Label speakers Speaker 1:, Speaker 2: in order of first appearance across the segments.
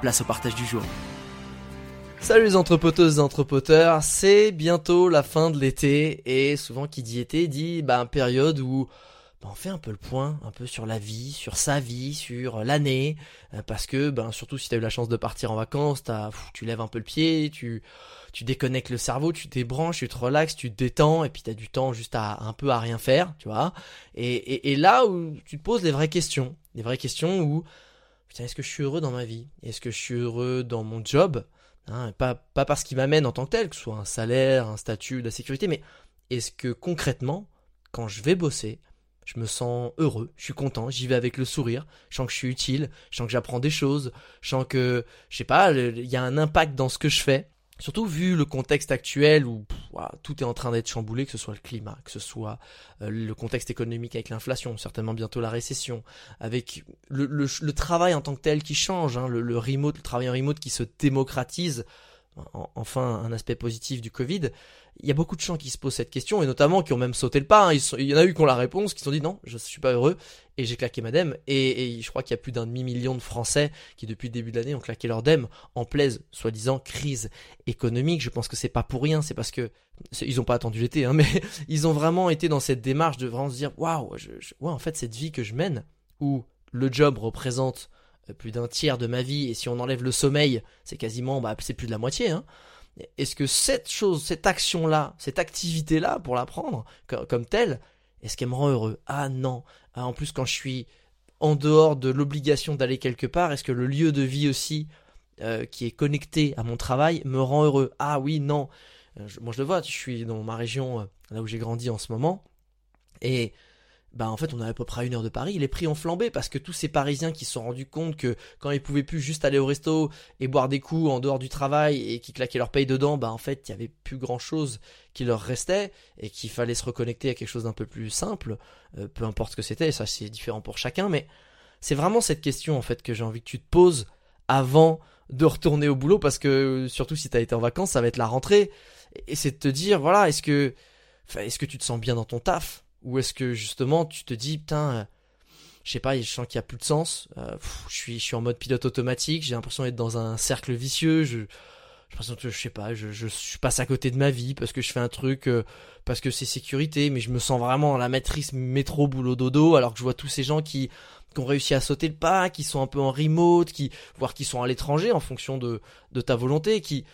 Speaker 1: place au partage du jour. Salut les entrepoteuses et entrepoteurs, c'est bientôt la fin de l'été et souvent qui dit été dit bah, période où bah, on fait un peu le point, un peu sur la vie, sur sa vie, sur l'année, euh, parce que ben surtout si tu as eu la chance de partir en vacances, as, tu lèves un peu le pied, tu tu déconnectes le cerveau, tu débranches, tu te relaxes, tu te détends, et puis tu as du temps juste à un peu à rien faire, tu vois. Et, et, et là où tu te poses les vraies questions, les vraies questions où putain, est-ce que je suis heureux dans ma vie? Est-ce que je suis heureux dans mon job? Hein, pas, pas parce qu'il m'amène en tant que tel, que ce soit un salaire, un statut, de la sécurité, mais est-ce que concrètement, quand je vais bosser, je me sens heureux, je suis content, j'y vais avec le sourire, je sens que je suis utile, je sens que j'apprends des choses, je sens que, je sais pas, il y a un impact dans ce que je fais? Surtout vu le contexte actuel où tout est en train d'être chamboulé, que ce soit le climat, que ce soit euh, le contexte économique avec l'inflation, certainement bientôt la récession, avec le, travail en tant que tel qui change, hein, le, le travail en remote qui se démocratise, enfin un aspect positif du Covid, il y a beaucoup de gens qui se posent cette question et notamment qui ont même sauté le pas. Hein. il y en a eu qui ont la réponse, qui se sont dit non, je suis pas heureux et j'ai claqué ma dème. Et, je crois qu'il y a plus d'un demi-million de Français qui depuis le début de l'année ont claqué leur dème en plaise, soi-disant crise économique. Je pense que c'est pas pour rien, c'est parce que ils ont pas attendu l'été, hein, mais ils ont vraiment été dans cette démarche de vraiment se dire waouh, ouais, en fait cette vie que je mène où le job représente plus d'un tiers de ma vie et si on enlève le sommeil, c'est quasiment bah c'est plus de la moitié. Hein est-ce que cette chose, cette action-là, cette activité-là, pour l'apprendre comme, telle, est-ce qu'elle me rend heureux? Ah non. Ah, en plus, quand je suis en dehors de l'obligation d'aller quelque part, est-ce que le lieu de vie aussi, euh, qui est connecté à mon travail, me rend heureux? Ah oui, non. Euh, moi, je le vois, je suis dans ma région, euh, là où j'ai grandi en ce moment, et bah en fait on est à peu près une heure de Paris, les prix ont flambé parce que tous ces Parisiens qui se sont rendus compte que quand ils pouvaient plus juste aller au resto et boire des coups en dehors du travail et qui claquaient leur paye dedans, bah en fait il y avait plus grand chose qui leur restait et qu'il fallait se reconnecter à quelque chose d'un peu plus simple, euh, peu importe ce que c'était, ça c'est différent pour chacun, mais c'est vraiment cette question en fait que j'ai envie que tu te poses avant de retourner au boulot parce que surtout si tu as été en vacances, ça va être la rentrée. Et c'est de te dire voilà est-ce que est-ce que tu te sens bien dans ton taf? Ou est-ce que justement tu te dis, putain, euh, je sais pas, je sens qu'il y a plus de sens, euh, je, suis, je suis en mode pilote automatique, j'ai l'impression d'être dans un cercle vicieux, je, l'impression que je sais pas, je, je, passe à côté de ma vie parce que je fais un truc, euh, parce que c'est sécurité, mais je me sens vraiment la matrice métro boulot dodo, alors que je vois tous ces gens qui, qui ont réussi à sauter le pas, qui sont un peu en remote, qui, voire qui sont à l'étranger en fonction de, de ta volonté, qui,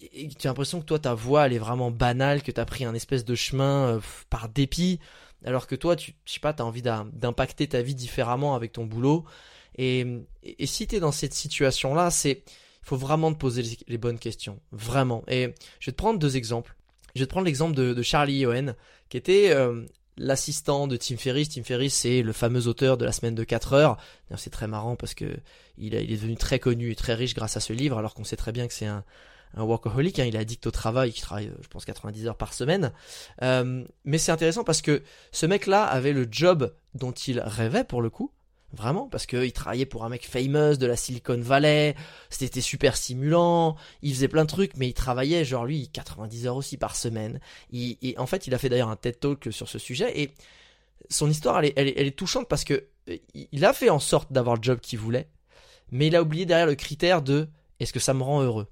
Speaker 1: tu as l'impression que toi ta voix elle est vraiment banale, que tu as pris un espèce de chemin euh, par dépit, alors que toi tu sais pas, tu as envie d'impacter ta vie différemment avec ton boulot. Et, si tu es dans cette situation là, c'est il faut vraiment te poser les, bonnes questions, vraiment. Et je vais te prendre deux exemples. Je vais te prendre l'exemple de, Charlie Owen, qui était euh, l'assistant de Tim Ferriss. Tim Ferriss, c'est le fameux auteur de la semaine de 4 heures. C'est très marrant parce que il, est devenu très connu et très riche grâce à ce livre, alors qu'on sait très bien que c'est un, un workaholic, hein, il est addict au travail, il travaille, je pense, 90 heures par semaine. Euh, mais c'est intéressant parce que ce mec-là avait le job dont il rêvait pour le coup, vraiment, parce qu'il travaillait pour un mec famous de la Silicon Valley, c'était super stimulant, il faisait plein de trucs, mais il travaillait, genre lui, 90 heures aussi par semaine. et en fait, il a fait d'ailleurs un TED Talk sur ce sujet, et son histoire, elle est, elle est, elle est touchante parce que euh, il a fait en sorte d'avoir le job qu'il voulait, mais il a oublié derrière le critère de est-ce que ça me rend heureux?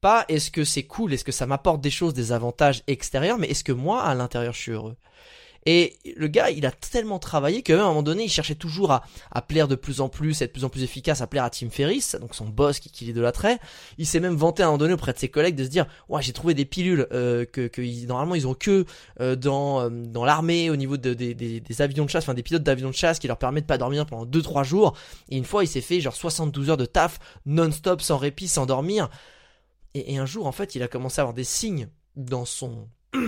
Speaker 1: Pas est-ce que c'est cool, est-ce que ça m'apporte des choses, des avantages extérieurs, mais est-ce que moi, à l'intérieur, je suis heureux? Et le gars, il a tellement travaillé qu'à un moment donné, il cherchait toujours à, à, plaire de plus en plus, être de plus en plus efficace, à plaire à Tim Ferriss, donc son boss qui, qui l'attrait. Il s'est même vanté à un moment donné auprès de ses collègues de se dire, ouais, j'ai trouvé des pilules euh, que, normalement ils ont que euh, dans euh, dans l'armée au niveau de, des, des avions de chasse, enfin des pilotes d'avions de chasse qui leur permettent de pas dormir pendant 2-3 jours. Et une fois, il s'est fait genre 72 heures de taf non-stop, sans répit, sans dormir. Et, un jour, en fait, il a commencé à avoir des signes dans son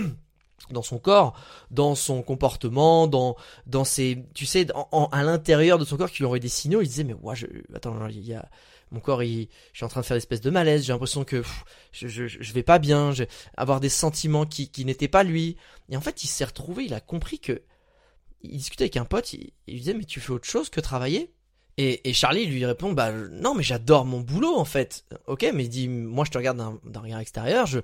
Speaker 1: dans son corps, dans son comportement, dans dans ses, tu sais, à l'intérieur de son corps qui lui envoyait des signaux. Il disait mais ouais, je, attends, il y a mon corps, il, je suis en train de faire une espèce de malaise. J'ai l'impression que je, je, je vais pas bien, je, avoir des sentiments qui qui n'étaient pas lui. Et en fait, il s'est retrouvé, il a compris que il discutait avec un pote, il, il lui disait mais tu fais autre chose que travailler? Et, Charlie lui répond bah non mais j'adore mon boulot en fait. Ok mais il dit moi je te regarde d'un regard extérieur, je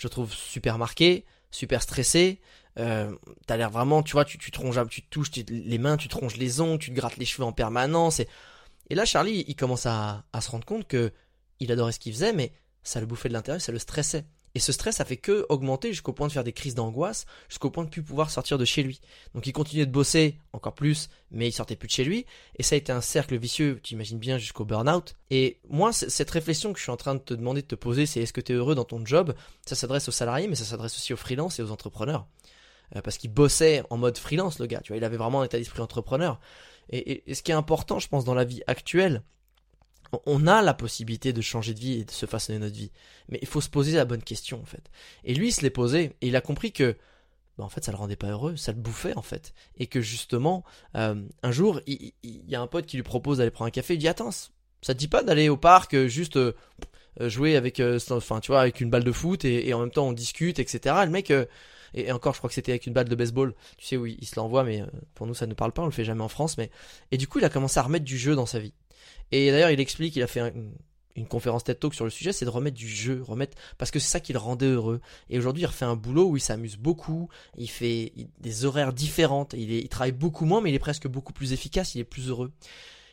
Speaker 1: te trouve super marqué, super stressé. Euh, t'as l'air vraiment, tu vois, tu, tu te ronges, tu touches les mains, tu te ronges les ongles, tu te grattes les cheveux en permanence. Et, là, Charlie, il commence à, à se rendre compte que il adorait ce qu'il faisait, mais ça le bouffait de l'intérieur, ça le stressait. Et ce stress a fait que augmenter jusqu'au point de faire des crises d'angoisse, jusqu'au point de plus pouvoir sortir de chez lui. Donc il continuait de bosser encore plus, mais il sortait plus de chez lui. Et ça a été un cercle vicieux, tu imagines bien, jusqu'au burn-out. Et moi, cette réflexion que je suis en train de te demander de te poser, c'est est-ce que tu es heureux dans ton job? Ça s'adresse aux salariés, mais ça s'adresse aussi aux freelances et aux entrepreneurs. Euh, parce qu'il bossait en mode freelance, le gars. Tu vois, il avait vraiment un état d'esprit entrepreneur. et ce qui est important, je pense, dans la vie actuelle, on a la possibilité de changer de vie et de se façonner notre vie. Mais il faut se poser la bonne question, en fait. Et lui, il se l'est posé, et il a compris que, bah, en fait, ça le rendait pas heureux, ça le bouffait, en fait. Et que, justement, euh, un jour, il, y a un pote qui lui propose d'aller prendre un café, il dit, attends, ça te dit pas d'aller au parc, euh, juste euh, jouer avec, enfin, tu vois, avec une balle de foot, et, en même temps, on discute, etc. le mec, et, encore, je crois que c'était avec une balle de baseball, tu sais, où il, il se l'envoie, mais pour nous, ça ne parle pas, on le fait jamais en France, mais, et du coup, il a commencé à remettre du jeu dans sa vie. Et d'ailleurs, il explique, il a fait une conférence TED Talk sur le sujet, c'est de remettre du jeu, remettre parce que c'est ça qui le rendait heureux. Et aujourd'hui, il refait un boulot où il s'amuse beaucoup, il fait des horaires différentes, il, il travaille beaucoup moins, mais il est presque beaucoup plus efficace, il est plus heureux.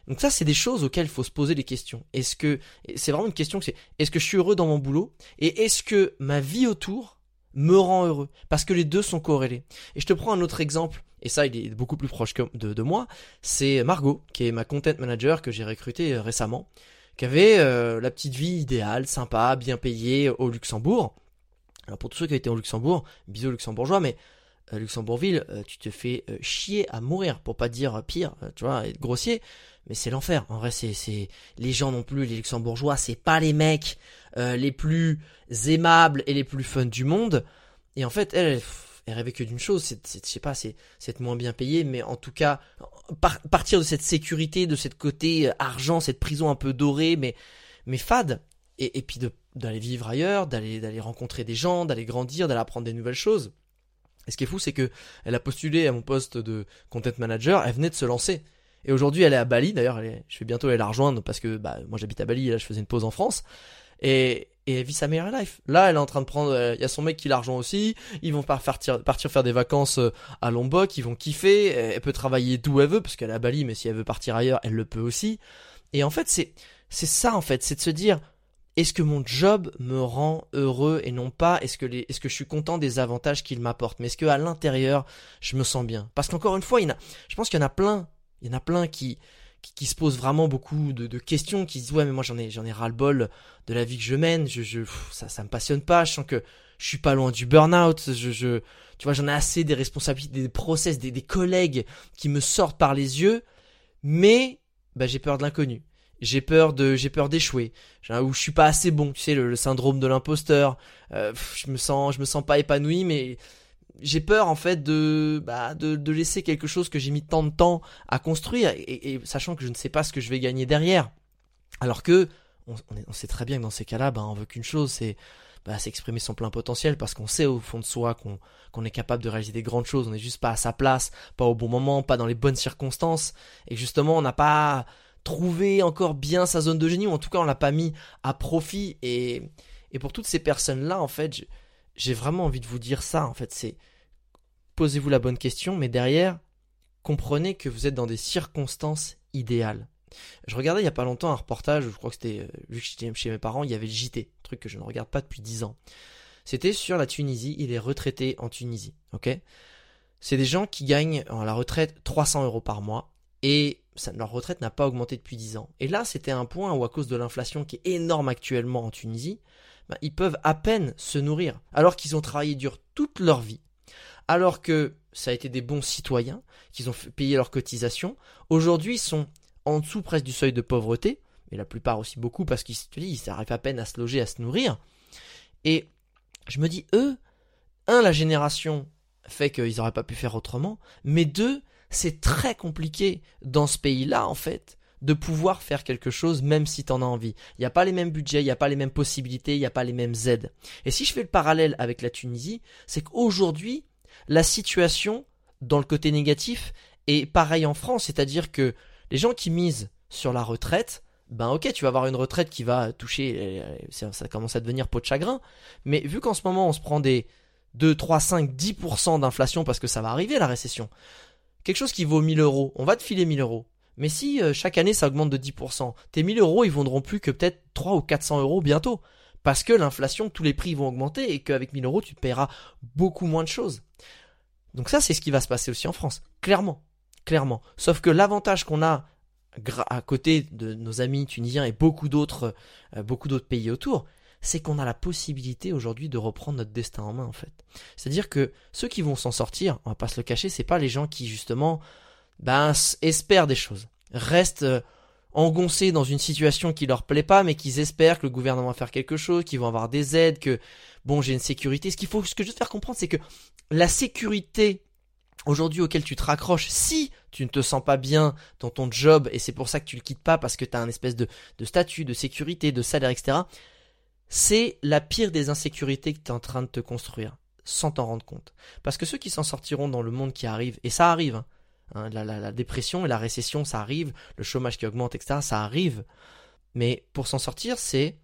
Speaker 1: Donc ça, c'est des choses auxquelles il faut se poser des questions. Est-ce que c'est vraiment une question que c'est est-ce que je suis heureux dans mon boulot? Et est-ce que ma vie autour me rend heureux? Parce que les deux sont corrélés. Et je te prends un autre exemple et ça il est beaucoup plus proche de, moi, c'est Margot, qui est ma content manager que j'ai recruté euh, récemment, qui avait euh, la petite vie idéale, sympa, bien payée au Luxembourg. Alors pour tous ceux qui été au Luxembourg, bisous luxembourgeois, mais euh, Luxembourgville, tu te fais chier à mourir, pour pas dire pire, tu vois, être grossier, mais c'est l'enfer. En vrai, c'est c'est les gens non plus, les Luxembourgeois, c'est pas les mecs les plus aimables et les plus fun du monde. Et en fait, elle, elle rêvait que d'une chose, c'est, je sais pas, c'est, être moins bien payé, mais en tout cas, partir de cette sécurité, de cette côté euh, argent, cette prison un peu dorée, mais, mais fade, et, et puis d'aller vivre ailleurs, d'aller, d'aller rencontrer des gens, d'aller grandir, d'aller apprendre des nouvelles choses. Et ce qui est fou, c'est que elle a postulé à mon poste de content manager, elle venait de se lancer. Et aujourd'hui, elle est à Bali. D'ailleurs, je vais bientôt aller la rejoindre parce que bah, moi j'habite à Bali et là je faisais une pause en France. Et, et elle vit sa meilleure life. Là, elle est en train de prendre, il euh, y a son mec qui l'argent aussi, ils vont partir, faire des vacances euh, à Lombok, ils vont kiffer, elle peut travailler d'où elle veut, parce qu'elle est à Bali, mais si elle veut partir ailleurs, elle le peut aussi. Et en fait, c'est, c'est ça, en fait, c'est de se dire, est-ce que mon job me rend heureux et non pas est-ce que est-ce que je suis content des avantages qu'il m'apporte, mais est-ce que à l'intérieur, je me sens bien? Parce qu'encore une fois, il y en a, je pense qu'il y en a plein, il y en a plein qui, qui, se posent vraiment beaucoup de, de, questions, qui se disent ouais mais moi j'en ai j'en ai ras le bol de la vie que je mène, je, je ça ça me passionne pas, je sens que je suis pas loin du burn-out, je, je tu vois j'en ai assez des responsabilités, des process, des, des collègues qui me sortent par les yeux, mais bah j'ai peur de l'inconnu. J'ai peur de, j'ai peur d'échouer, ou je suis pas assez bon, tu sais le, syndrome de l'imposteur. Euh, je me sens, je me sens pas épanoui, mais j'ai peur en fait de, bah, de, laisser quelque chose que j'ai mis tant de temps à construire et, sachant que je ne sais pas ce que je vais gagner derrière. Alors que on, sait très bien que dans ces cas-là, bah, on veut qu'une chose, c'est bah, s'exprimer son plein potentiel parce qu'on sait au fond de soi qu'on est capable de réaliser des grandes choses. On n'est juste pas à sa place, pas au bon moment, pas dans les bonnes circonstances et justement on n'a pas trouvé encore bien sa zone de génie ou en tout cas on l'a pas mis à profit et et pour toutes ces personnes là en fait j'ai vraiment envie de vous dire ça, en fait, c'est posez-vous la bonne question, mais derrière, comprenez que vous êtes dans des circonstances idéales. Je regardais il y a pas longtemps un reportage, je crois que c'était, euh, vu que j'étais chez mes parents, il y avait le JT, truc que je ne regarde pas depuis 10 ans. C'était sur la Tunisie, il est retraité en Tunisie, ok? C'est des gens qui gagnent à la retraite 300 euros par mois et leur retraite n'a pas augmenté depuis 10 ans. Et là, c'était un point où à cause de l'inflation qui est énorme actuellement en Tunisie, bah, ils peuvent à peine se nourrir, alors qu'ils ont travaillé dur toute leur vie, alors que ça a été des bons citoyens, qu'ils ont payé leurs cotisations, aujourd'hui ils sont en dessous presque du seuil de pauvreté, et la plupart aussi beaucoup parce qu'ils ils arrivent à peine à se loger, à se nourrir. Et je me dis, eux, un, la génération fait qu'ils n'auraient pas pu faire autrement, mais deux, c'est très compliqué dans ce pays-là, en fait, de pouvoir faire quelque chose même si tu en as envie. Il n'y a pas les mêmes budgets, il n'y a pas les mêmes possibilités, il n'y a pas les mêmes aides. Et si je fais le parallèle avec la Tunisie, c'est qu'aujourd'hui, la situation, dans le côté négatif, est pareille en France, c'est-à-dire que les gens qui misent sur la retraite, ben ok, tu vas avoir une retraite qui va toucher, euh, ça commence à devenir peau de chagrin, mais vu qu'en ce moment on se prend des 2, 3, 5, 10% d'inflation parce que ça va arriver la récession, quelque chose qui vaut 1000 euros, on va te filer 1000 euros. Mais si euh, chaque année ça augmente de 10%, tes 1000 euros ils vendront plus que peut-être 3 ou 400 euros bientôt. Parce que l'inflation, tous les prix vont augmenter et qu'avec 1000 euros tu paieras beaucoup moins de choses. Donc ça c'est ce qui va se passer aussi en France, clairement. Clairement. Sauf que l'avantage qu'on a à côté de nos amis tunisiens et beaucoup d'autres euh, beaucoup d'autres pays autour, c'est qu'on a la possibilité aujourd'hui de reprendre notre destin en main en fait. C'est-à-dire que ceux qui vont s'en sortir, on va pas se le cacher, c'est pas les gens qui justement ben espèrent des choses, restent euh, engoncés dans une situation qui leur plaît pas mais qu'ils espèrent que le gouvernement va faire quelque chose, qu'ils vont avoir des aides, que bon, j'ai une sécurité. Ce qu'il faut ce que je veux faire comprendre c'est que la sécurité aujourd'hui auquel tu te raccroches si tu ne te sens pas bien dans ton job et c'est pour ça que tu le quittes pas parce que tu as un espèce de, de statut, de sécurité, de salaire, etc c'est la pire des insécurités que tu es en train de te construire, sans t'en rendre compte. Parce que ceux qui s'en sortiront dans le monde qui arrive, et ça arrive, hein, hein, la, dépression et la récession, ça arrive, le chômage qui augmente, etc., ça arrive. Mais pour s'en sortir, c'est,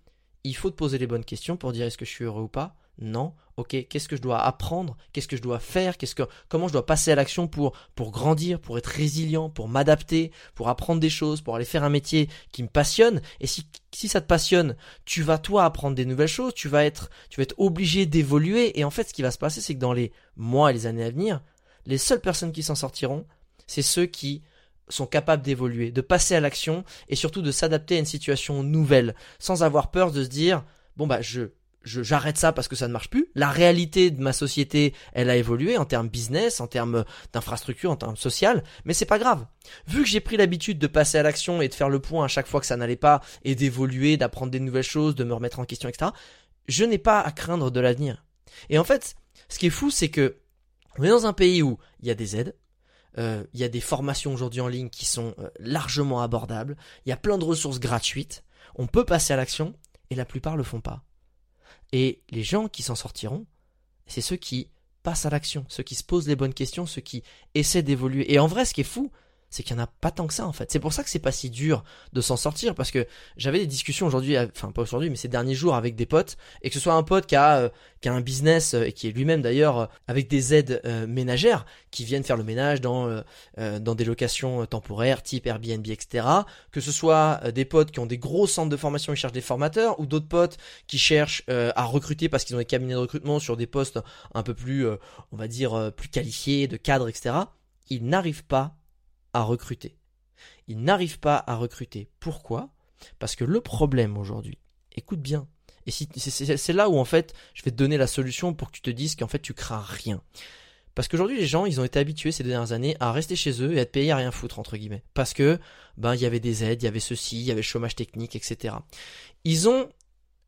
Speaker 1: il faut te poser les bonnes questions pour dire est-ce que je suis heureux ou pas, non. Ok, qu'est-ce que je dois apprendre? Qu'est-ce que je dois faire? Qu'est-ce que comment je dois passer à l'action pour pour grandir, pour être résilient, pour m'adapter, pour apprendre des choses, pour aller faire un métier qui me passionne? Et si si ça te passionne, tu vas toi apprendre des nouvelles choses, tu vas être tu vas être obligé d'évoluer et en fait ce qui va se passer c'est que dans les mois et les années à venir, les seules personnes qui s'en sortiront, c'est ceux qui sont capables d'évoluer, de passer à l'action et surtout de s'adapter à une situation nouvelle sans avoir peur de se dire bon bah je j'arrête ça parce que ça ne marche plus. La réalité de ma société, elle a évolué en termes business, en termes d'infrastructure, en termes social, mais c'est pas grave. Vu que j'ai pris l'habitude de passer à l'action et de faire le point à chaque fois que ça n'allait pas et d'évoluer, d'apprendre des nouvelles choses, de me remettre en question, etc., je n'ai pas à craindre de l'avenir. Et en fait, ce qui est fou, c'est que on est dans un pays où il y a des aides, euh, il y a des formations aujourd'hui en ligne qui sont euh, largement abordables, il y a plein de ressources gratuites, on peut passer à l'action, et la plupart le font pas. Et les gens qui s'en sortiront, c'est ceux qui passent à l'action, ceux qui se posent les bonnes questions, ceux qui essaient d'évoluer. Et en vrai, ce qui est fou, c'est qu'il n'y en a pas tant que ça en fait. C'est pour ça que c'est pas si dur de s'en sortir parce que j'avais des discussions aujourd'hui, enfin pas aujourd'hui, mais ces derniers jours avec des potes et que ce soit un pote qui a, euh, qui a un business euh, et qui est lui-même d'ailleurs euh, avec des aides ménagères qui viennent faire le ménage dans dans des locations temporaires type Airbnb etc. Que ce soit des potes qui ont des gros centres de formation et cherchent des formateurs ou d'autres potes qui cherchent à recruter parce qu'ils ont des cabinets de recrutement sur des postes un peu plus, on va dire, plus qualifiés, de cadres etc. Ils n'arrivent pas recruter. Ils n'arrivent pas à recruter. Pourquoi? Parce que le problème aujourd'hui, écoute bien, et si, c'est là où en fait je vais te donner la solution pour que tu te dises qu'en fait tu crains rien. Parce qu'aujourd'hui les gens ils ont été habitués ces dernières années à rester chez eux et à être payés à rien foutre entre guillemets. Parce que ben il y avait des aides, il y avait ceci, il y avait le chômage technique, etc. Ils ont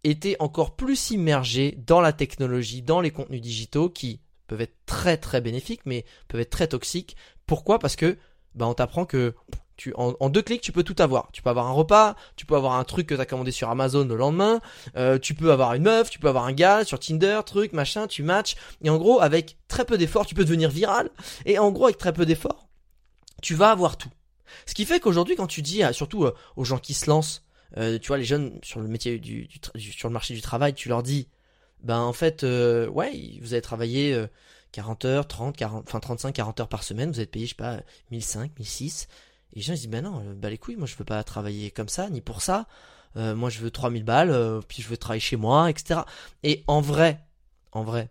Speaker 1: été encore plus immergés dans la technologie, dans les contenus digitaux qui peuvent être très très bénéfiques mais peuvent être très toxiques. Pourquoi? Parce que bah on t'apprend que tu, en, deux clics, tu peux tout avoir. Tu peux avoir un repas, tu peux avoir un truc que tu as commandé sur Amazon le lendemain, euh, tu peux avoir une meuf, tu peux avoir un gars sur Tinder, truc, machin, tu matches. Et en gros, avec très peu d'efforts, tu peux devenir viral. Et en gros, avec très peu d'efforts, tu vas avoir tout. Ce qui fait qu'aujourd'hui, quand tu dis, surtout euh, aux gens qui se lancent, euh, tu vois, les jeunes sur le métier du, sur le marché du travail, tu leur dis, ben en fait, ouais, vous avez travaillé 40 heures, 30, 40, enfin 35, 40 heures par semaine, vous êtes payé, je sais pas, 1005, 1006. Et les gens ils disent, ben non, euh, bah les couilles, moi je veux pas travailler comme ça, ni pour ça. Euh, moi je veux 3000 balles, euh, puis je veux travailler chez moi, etc. Et en vrai, en vrai,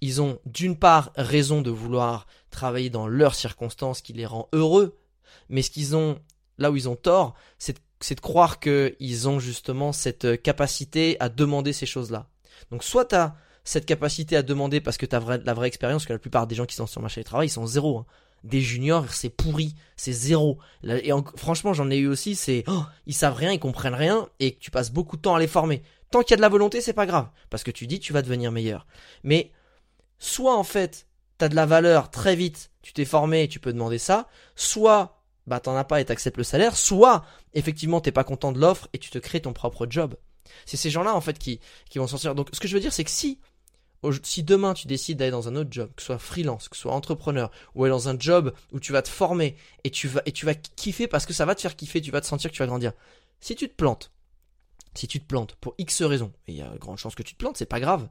Speaker 1: ils ont d'une part raison de vouloir travailler dans leurs circonstances qui les rend heureux, mais ce qu'ils ont, là où ils ont tort, c'est de, croire qu'ils ont justement cette capacité à demander ces choses-là. Donc soit tu as cette capacité à demander parce que tu as la vraie expérience, que la plupart des gens qui sont sur le marché du travail, ils sont zéro. Hein. Des juniors, c'est pourri, c'est zéro. Et franchement, j'en ai eu aussi, c'est oh, ils savent rien, ils comprennent rien, et tu passes beaucoup de temps à les former. Tant qu'il y a de la volonté, c'est pas grave, parce que tu dis tu vas devenir meilleur. Mais soit en fait, t'as de la valeur très vite, tu t'es formé, tu peux demander ça, soit bah t'en as pas et t'acceptes le salaire, soit effectivement t'es pas content de l'offre et tu te crées ton propre job. C'est ces gens-là en fait qui, qui vont sortir. Donc ce que je veux dire c'est que si si demain tu décides d'aller dans un autre job, que ce soit freelance, que ce soit entrepreneur, ou aller dans un job où tu vas te former et tu vas et tu vas kiffer parce que ça va te faire kiffer, tu vas te sentir que tu vas grandir. Si tu te plantes, si tu te plantes pour X raisons, et il y a grande chance que tu te plantes, c'est pas grave,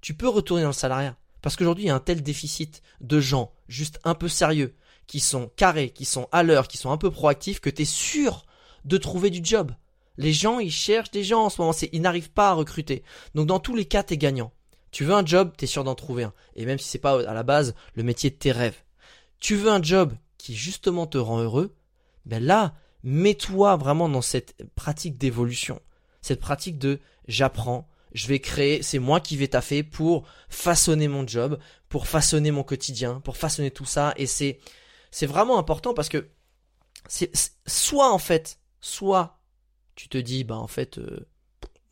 Speaker 1: tu peux retourner dans le salariat. Parce qu'aujourd'hui, il y a un tel déficit de gens juste un peu sérieux, qui sont carrés, qui sont à l'heure, qui sont un peu proactifs, que tu es sûr de trouver du job. Les gens, ils cherchent des gens en ce moment, ils n'arrivent pas à recruter. Donc dans tous les cas, tu es gagnant. Tu veux un job, tu es sûr d'en trouver un. Et même si c'est pas à la base le métier de tes rêves. Tu veux un job qui justement te rend heureux, ben là, mets-toi vraiment dans cette pratique d'évolution cette pratique de j'apprends, je vais créer, c'est moi qui vais taffer pour façonner mon job, pour façonner mon quotidien, pour façonner tout ça. Et c'est, c'est vraiment important parce que c'est, soit en fait, soit tu te dis, bah en fait, euh,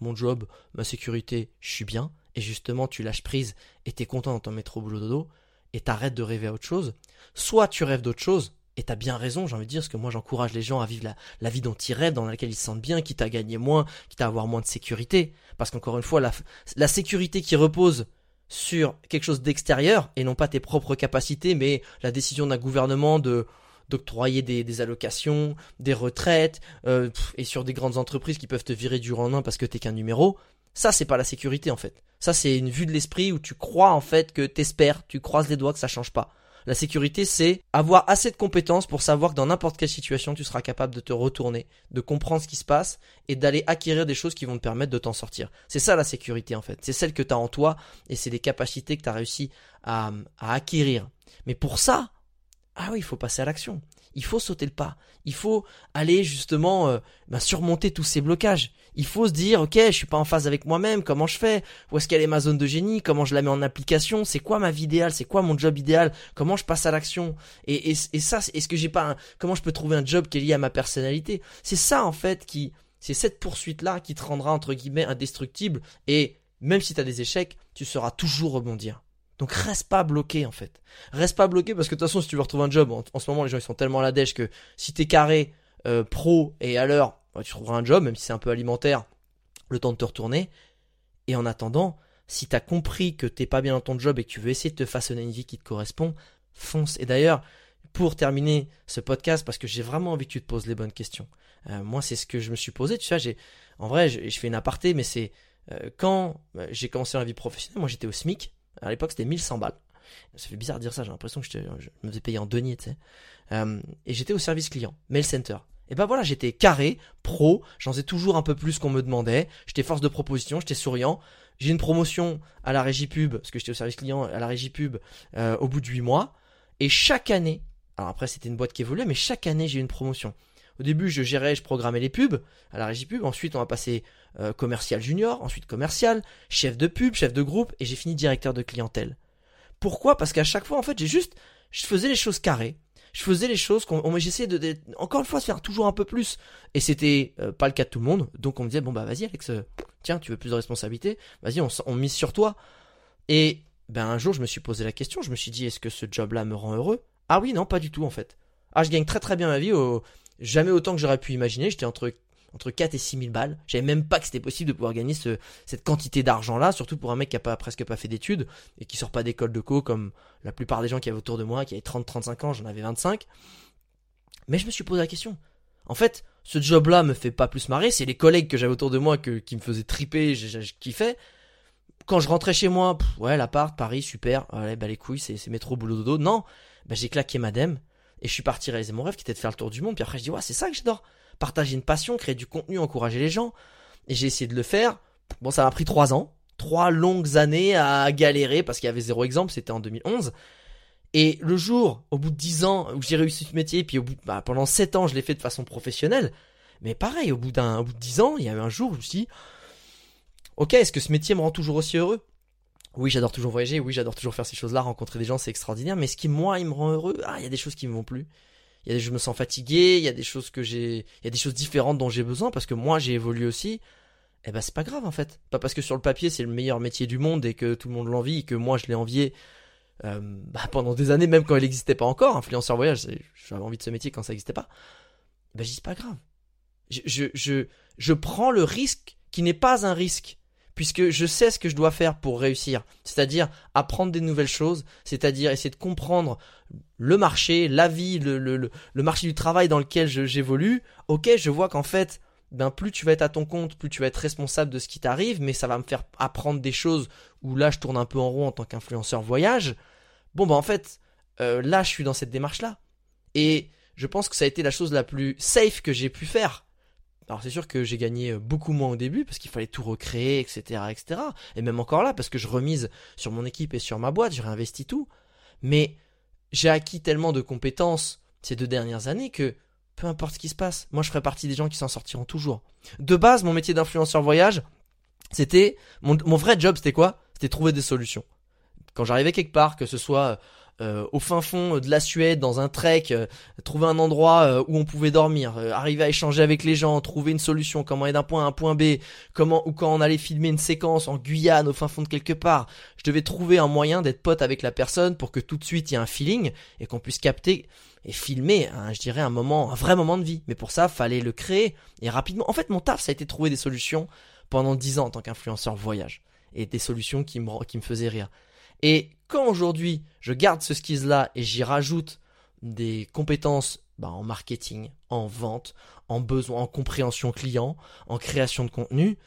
Speaker 1: mon job, ma sécurité, je suis bien, et justement tu lâches prise et t'es content dans ton métro boulot dodo, et t'arrêtes de rêver à autre chose. Soit tu rêves d'autre chose, et t'as bien raison, j'ai envie de dire, parce que moi j'encourage les gens à vivre la, vie dont ils rêvent, dans laquelle ils se sentent bien, quitte à gagner moins, quitte à avoir moins de sécurité. Parce qu'encore une fois, la, sécurité qui repose sur quelque chose d'extérieur, et non pas tes propres capacités, mais la décision d'un gouvernement de d'octroyer des, allocations, des retraites, euh, et sur des grandes entreprises qui peuvent te virer du lendemain parce que t'es qu'un numéro, ça c'est pas la sécurité en fait. Ça c'est une vue de l'esprit où tu crois en fait que t'espères, tu croises les doigts que ça change pas. La sécurité, c'est avoir assez de compétences pour savoir que dans n'importe quelle situation, tu seras capable de te retourner, de comprendre ce qui se passe et d'aller acquérir des choses qui vont te permettre de t'en sortir. C'est ça la sécurité en fait. C'est celle que tu as en toi et c'est des capacités que tu as réussi à, à acquérir. Mais pour ça, ah oui, il faut passer à l'action il faut sauter le pas. Il faut aller justement euh, bah, surmonter tous ces blocages. Il faut se dire, ok, je suis pas en phase avec moi-même. Comment je fais? Où est-ce qu'elle est ma zone de génie? Comment je la mets en application? C'est quoi ma vie idéale? C'est quoi mon job idéal? Comment je passe à l'action? Et, et, ça, est-ce que j'ai pas Comment je peux trouver un job qui est lié à ma personnalité? C'est ça en fait qui, c'est cette poursuite là qui te rendra entre guillemets indestructible. Et même si tu as des échecs, tu sauras toujours rebondir. Donc reste pas bloqué en fait. Reste pas bloqué parce que de toute façon si tu veux retrouver un job, en, ce moment les gens ils sont tellement à la dèche que si t'es carré, euh, pro et à l'heure, tu trouveras un job, même si c'est un peu alimentaire, le temps de te retourner. Et en attendant, si t'as compris que t'es pas bien dans ton job et que tu veux essayer de te façonner une vie qui te correspond, fonce. Et d'ailleurs, pour terminer ce podcast, parce que j'ai vraiment envie que tu te poses les bonnes questions. Euh, moi, c'est ce que je me suis posé. Tu sais, j'ai, en vrai, je, fais une aparté, mais c'est euh, quand j'ai commencé la vie professionnelle, moi j'étais au SMIC. À l'époque, c'était 1100 balles. Ça fait bizarre de dire ça, j'ai l'impression que je, me faisais payer en. Euh, et j'étais au service client, mail center. Et ben voilà, j'étais carré, pro, j'en faisais toujours un peu plus qu'on me demandait, j'étais force de proposition, j'étais souriant. J'ai une promotion à la régie pub, parce que j'étais au service client à la régie pub euh, au bout de 8 mois. Et chaque année, alors après c'était une boîte qui évoluait, mais chaque année j'ai une promotion. Au début, je gérais, je programmais les pubs à la régie pub. Ensuite, on va passer euh, commercial junior, ensuite commercial, chef de pub, chef de groupe, et j'ai fini directeur de clientèle. Pourquoi? Parce qu'à chaque fois, en fait, j'ai juste, je faisais les choses carrées. Je faisais les choses qu'on, j'essayais de, encore une fois, de faire toujours un peu plus. Et c'était euh, pas le cas de tout le monde. Donc on me disait, bon bah vas-y Alex, euh, tiens, tu veux plus de responsabilité Vas-y, on, mise sur toi. Et ben un jour, je me suis posé la question. Je me suis dit, est-ce que ce job-là me rend heureux? Ah oui, non, pas du tout en fait. Ah, je gagne très très bien ma vie jamais autant que j'aurais pu imaginer. J'étais entre entre 4 et 6 000 balles. J'avais même pas que c'était possible de pouvoir gagner ce, cette quantité d'argent là, surtout pour un mec qui a pas, presque pas fait d'études et qui sort pas d'école de co comme la plupart des gens qui avaient autour de moi, qui avaient 30-35 ans, j'en avais 25. Mais je me suis posé la question. En fait, ce job là me fait pas plus marrer, c'est les collègues que j'avais autour de moi que, qui me faisaient triper, je, kiffais. Quand je rentrais chez moi, ouais, l'appart, Paris, super, ouais, bah les couilles, c'est métro, boulot, dodo. Non, bah j'ai claqué madame et je suis parti réaliser mon rêve qui était de faire le tour du monde. Puis après, je dis, ouais, c'est ça que j'adore. Partager une passion, créer du contenu, encourager les gens. Et j'ai essayé de le faire. Bon, ça m'a pris trois ans.
Speaker 2: trois longues années à galérer parce qu'il y avait zéro exemple, c'était en 2011. Et le jour, au bout de 10 ans, où j'ai réussi ce métier, puis au bout bah, pendant 7 ans, je l'ai fait de façon professionnelle. Mais pareil, au bout d'un, bout de 10 ans, il y a eu un jour, je me suis dit, ok, est-ce que ce métier me rend toujours aussi heureux? Oui, j'adore toujours voyager, oui, j'adore toujours faire ces choses-là, rencontrer des gens, c'est extraordinaire. Mais ce qui, moi, il me rend heureux, ah, il y a des choses qui me vont plus. Il y a des, je me sens fatigué, il y a des choses que j'ai, il y a des choses différentes dont j'ai besoin parce que moi, j'ai évolué aussi. Eh ben, c'est pas grave, en fait. Pas parce que sur le papier, c'est le meilleur métier du monde et que tout le monde l'envie et que moi, je l'ai envié euh, bah, pendant des années, même quand il n'existait pas encore, influenceur voyage, j'avais envie de ce métier quand ça n'existait pas. Ben, c'est pas grave. Je, je, je, je prends le risque qui n'est pas un risque, puisque je sais ce que je dois faire pour réussir. C'est-à-dire apprendre des nouvelles choses, c'est-à-dire essayer de comprendre le marché, la vie, le, marché du travail dans lequel j'évolue. Ok, je vois qu'en fait, ben plus tu vas être à ton compte, plus tu vas être responsable de ce qui t'arrive, mais ça va me faire apprendre des choses où là je tourne un peu en rond en tant qu'influenceur voyage. Bon ben en fait, euh, là je suis dans cette démarche là. Et je pense que ça a été la chose la plus safe que j'ai pu faire. Alors c'est sûr que j'ai gagné euh, beaucoup moins au début parce qu'il fallait tout recréer, etc., etc. Et même encore là parce que je remise sur mon équipe et sur ma boîte, j'ai réinvesti tout. Mais j'ai acquis tellement de compétences ces deux dernières années que peu importe ce qui se passe, moi je ferai partie des gens qui s'en sortiront toujours. De base, mon métier d'influenceur voyage, c'était mon, vrai job, c'était quoi? C'était trouver des solutions. Quand j'arrivais quelque part, que ce soit euh, au fin fond de la Suède, dans un trek, euh, trouver un endroit euh, où on pouvait dormir, arriver à échanger avec les gens, trouver une solution, comment aller d'un point à un point B, comment ou quand on allait filmer une séquence en Guyane, au fin fond de quelque part, je devais trouver un moyen d'être pote avec la personne pour que tout de suite il y ait un feeling et qu'on puisse capter et filmer, je dirais, un moment, un vrai moment de vie. Mais pour ça, fallait le créer et rapidement. En fait, mon taf, ça a été trouver des solutions pendant dix ans en tant qu'influenceur voyage et des solutions qui me, qui me faisaient rire. Et quand aujourd'hui, je garde ce skill-là et j'y rajoute des compétences bah, en marketing, en vente, en besoin, en compréhension client, en création de contenu,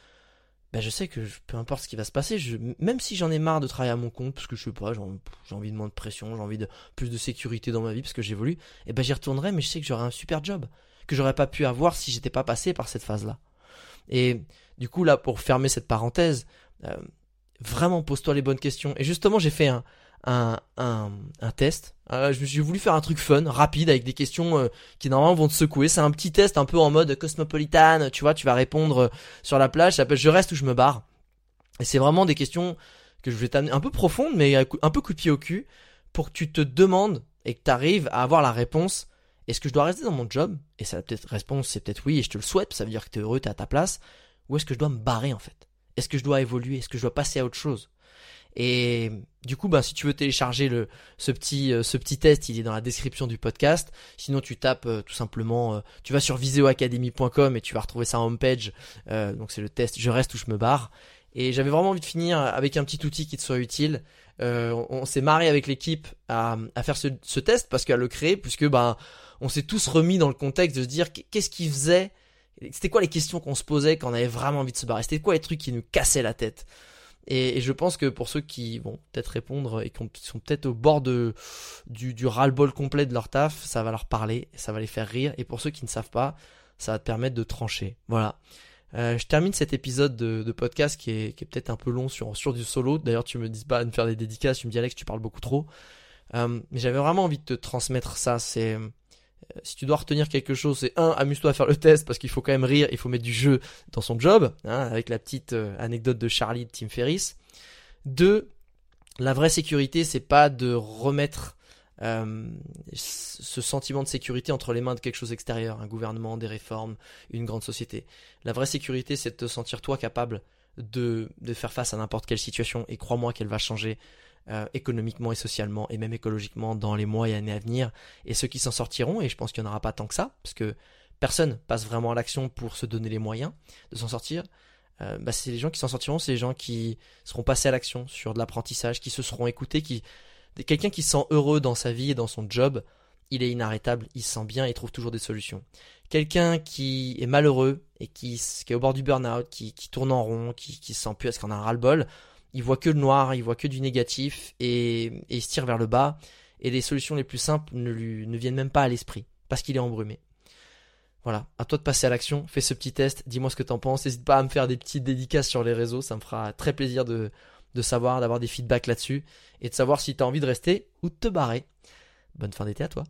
Speaker 2: ben je sais que peu importe ce qui va se passer, je, même si j'en ai marre de travailler à mon compte, parce que je sais pas, j'ai envie de moins de pression, j'ai envie de plus de sécurité dans ma vie, parce que j'évolue, et eh ben j'y retournerai, mais je sais que j'aurai un super job, que j'aurais pas pu avoir si j'étais pas passé par cette phase-là. Et du coup, là, pour fermer cette parenthèse, euh, vraiment pose-toi les bonnes questions. Et justement, j'ai fait un, un, un, un test. Euh, j'ai voulu faire un truc fun, rapide, avec des questions euh, qui normalement vont te secouer. C'est un petit test un peu en mode cosmopolitan, tu vois, tu vas répondre euh, sur la plage, ça s'appelle Je reste ou je me barre. Et c'est vraiment des questions que je vais t'amener un peu profondes, mais un peu coup de pied au cul, pour que tu te demandes et que tu arrives à avoir la réponse. Est-ce que je dois rester dans mon job? Et ça peut-être réponse, c'est peut-être oui, et je te le souhaite, ça veut dire que tu es heureux, tu à ta place. Ou est-ce que je dois me barrer en fait? Est-ce que je dois évoluer Est-ce que je dois passer à autre chose? Et du coup, bah, si tu veux télécharger le, ce, petit, euh, ce petit test, il est dans la description du podcast. Sinon, tu tapes euh, tout simplement, euh, tu vas sur viseoacademy.com et tu vas retrouver ça en homepage. donc c'est le test Je reste ou je me barre. Et j'avais vraiment envie de finir avec un petit outil qui te soit utile. on, s'est marré avec l'équipe à, faire ce, test parce qu'à le créer, puisque bah, on s'est tous remis dans le contexte de se dire qu'est-ce qui faisait, c'était quoi les questions qu'on se posait quand on avait vraiment envie de se barrer, c'était quoi les trucs qui nous cassaient la tête? Et, je pense que pour ceux qui vont peut-être répondre et qui sont peut-être au bord du, du ras-le-bol complet de leur taf, ça va leur parler, ça va les faire rire. Et pour ceux qui ne savent pas, ça va te permettre de trancher. Voilà. Euh, je termine cet épisode de, podcast qui est, qui peut-être un peu long sur, du solo. D'ailleurs, tu me dis pas de me faire des dédicaces, tu me dis Alex, tu parles beaucoup trop. Euh, mais j'avais vraiment envie de te transmettre ça. C'est si tu dois retenir quelque chose, c'est un, amuse-toi à faire le test parce qu'il faut quand même rire, il faut mettre du jeu dans son job, hein, avec la petite euh, anecdote de Charlie de Tim Ferriss. Deux, la vraie sécurité, c'est pas de remettre euh, ce sentiment de sécurité entre les mains de quelque chose extérieur, un gouvernement, des réformes, une grande société. La vraie sécurité, c'est de te sentir toi capable de, de faire face à n'importe quelle situation et crois-moi qu'elle va changer euh, économiquement et socialement et même écologiquement dans les mois et années à venir. Et ceux qui s'en sortiront, et je pense qu'il n'y en aura pas tant que ça, parce que personne passe vraiment à l'action pour se donner les moyens de s'en sortir. Euh, bah, c'est les gens qui s'en sortiront, c'est les gens qui seront passés à l'action sur de l'apprentissage, qui se seront écoutés, qui quelqu'un qui se sent heureux dans sa vie et dans son job, il est inarrêtable, il se sent bien, il trouve toujours des solutions. Quelqu'un qui est malheureux et qui, est au bord du burn-out, qui, tourne en rond, qui, qui se sent plus, est-ce qu'on a un ras-le-bol, il voit que le noir, il voit que du négatif et, et il se tire vers le bas. Et les solutions les plus simples ne lui ne viennent même pas à l'esprit parce qu'il est embrumé.
Speaker 1: Voilà, à toi de passer à l'action, fais ce petit test, dis-moi ce que t'en penses, n'hésite pas à me faire des petites dédicaces sur les réseaux, ça me fera très plaisir de, de savoir, d'avoir des feedbacks là-dessus, et de savoir si tu as envie de rester ou de te barrer. Bonne fin d'été à toi